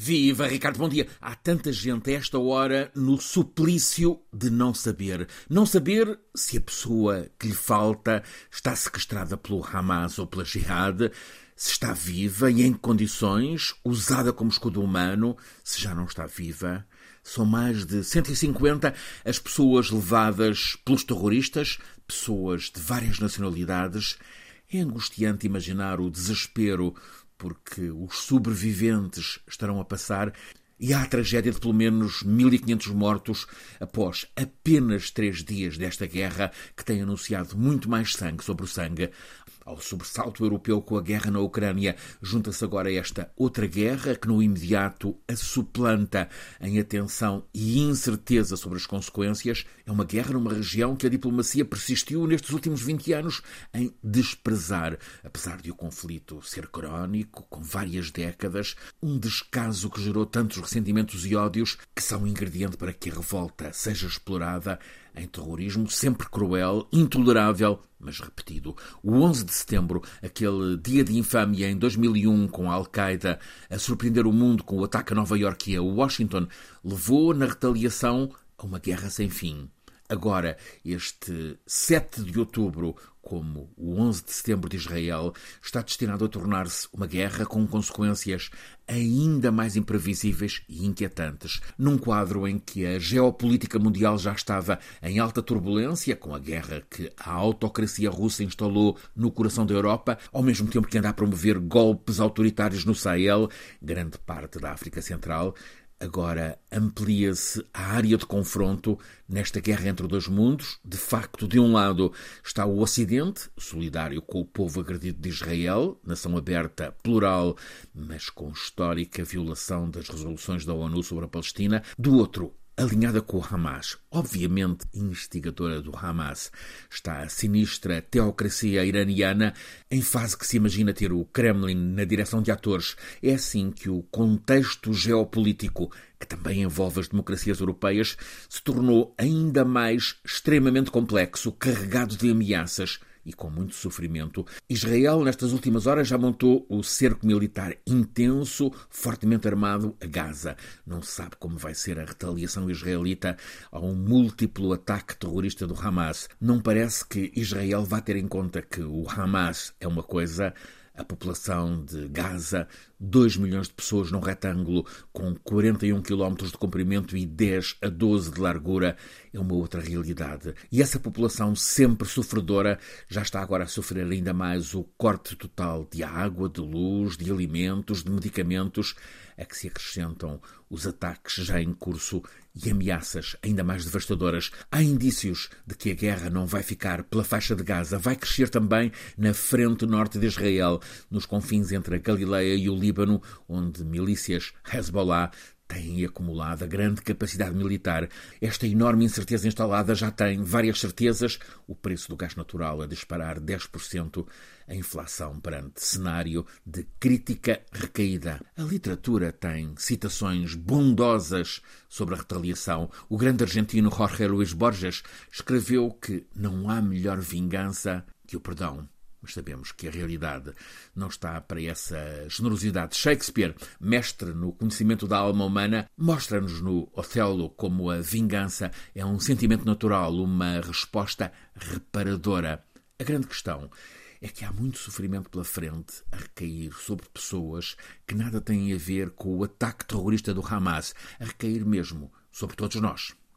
Viva, Ricardo, bom dia. Há tanta gente a esta hora no suplício de não saber. Não saber se a pessoa que lhe falta está sequestrada pelo Hamas ou pela Jihad, se está viva e em condições, usada como escudo humano, se já não está viva. São mais de 150 as pessoas levadas pelos terroristas, pessoas de várias nacionalidades. É angustiante imaginar o desespero porque os sobreviventes estarão a passar e há a tragédia de pelo menos 1.500 mortos após apenas três dias desta guerra que tem anunciado muito mais sangue sobre o sangue. Ao sobressalto europeu com a guerra na Ucrânia, junta-se agora esta outra guerra que no imediato a suplanta em atenção e incerteza sobre as consequências. É uma guerra numa região que a diplomacia persistiu nestes últimos 20 anos em desprezar, apesar de o conflito ser crónico, com várias décadas, um descaso que gerou tantos ressentimentos e ódios que são ingrediente para que a revolta seja explorada em terrorismo sempre cruel, intolerável, mas repetido. O 11 de setembro, aquele dia de infâmia em 2001 com a Al-Qaeda a surpreender o mundo com o ataque a Nova York e a Washington, levou na retaliação a uma guerra sem fim. Agora, este 7 de outubro, como o 11 de setembro de Israel, está destinado a tornar-se uma guerra com consequências ainda mais imprevisíveis e inquietantes, num quadro em que a geopolítica mundial já estava em alta turbulência, com a guerra que a autocracia russa instalou no coração da Europa, ao mesmo tempo que anda a promover golpes autoritários no Sahel, grande parte da África Central, Agora amplia-se a área de confronto nesta guerra entre dois mundos. De facto, de um lado está o Ocidente, solidário com o povo agredido de Israel, nação aberta, plural, mas com histórica violação das resoluções da ONU sobre a Palestina. Do outro, alinhada com o Hamas, obviamente instigadora do Hamas, está a sinistra teocracia iraniana em fase que se imagina ter o Kremlin na direção de atores. É assim que o contexto geopolítico, que também envolve as democracias europeias, se tornou ainda mais extremamente complexo, carregado de ameaças e com muito sofrimento, Israel, nestas últimas horas, já montou o cerco militar intenso, fortemente armado, a Gaza. Não sabe como vai ser a retaliação israelita a um múltiplo ataque terrorista do Hamas. Não parece que Israel vá ter em conta que o Hamas é uma coisa, a população de Gaza, 2 milhões de pessoas num retângulo com 41 quilómetros de comprimento e 10 a 12 de largura, é uma outra realidade. E essa população sempre sofredora já está agora a sofrer ainda mais o corte total de água, de luz, de alimentos, de medicamentos, a que se acrescentam os ataques já em curso e ameaças ainda mais devastadoras. Há indícios de que a guerra não vai ficar pela faixa de Gaza, vai crescer também na frente norte de Israel, nos confins entre a Galileia e o Líbano, onde milícias Hezbollah têm acumulado a grande capacidade militar. Esta enorme incerteza instalada já tem várias certezas. O preço do gás natural a disparar 10%, a inflação perante cenário de crítica recaída. A literatura tem citações bondosas sobre a retaliação. O grande argentino Jorge Luis Borges escreveu que não há melhor vingança que o perdão. Mas sabemos que a realidade não está para essa generosidade. Shakespeare, mestre no conhecimento da alma humana, mostra-nos no Otelo como a vingança é um sentimento natural, uma resposta reparadora. A grande questão é que há muito sofrimento pela frente a recair sobre pessoas que nada têm a ver com o ataque terrorista do Hamas, a recair mesmo sobre todos nós.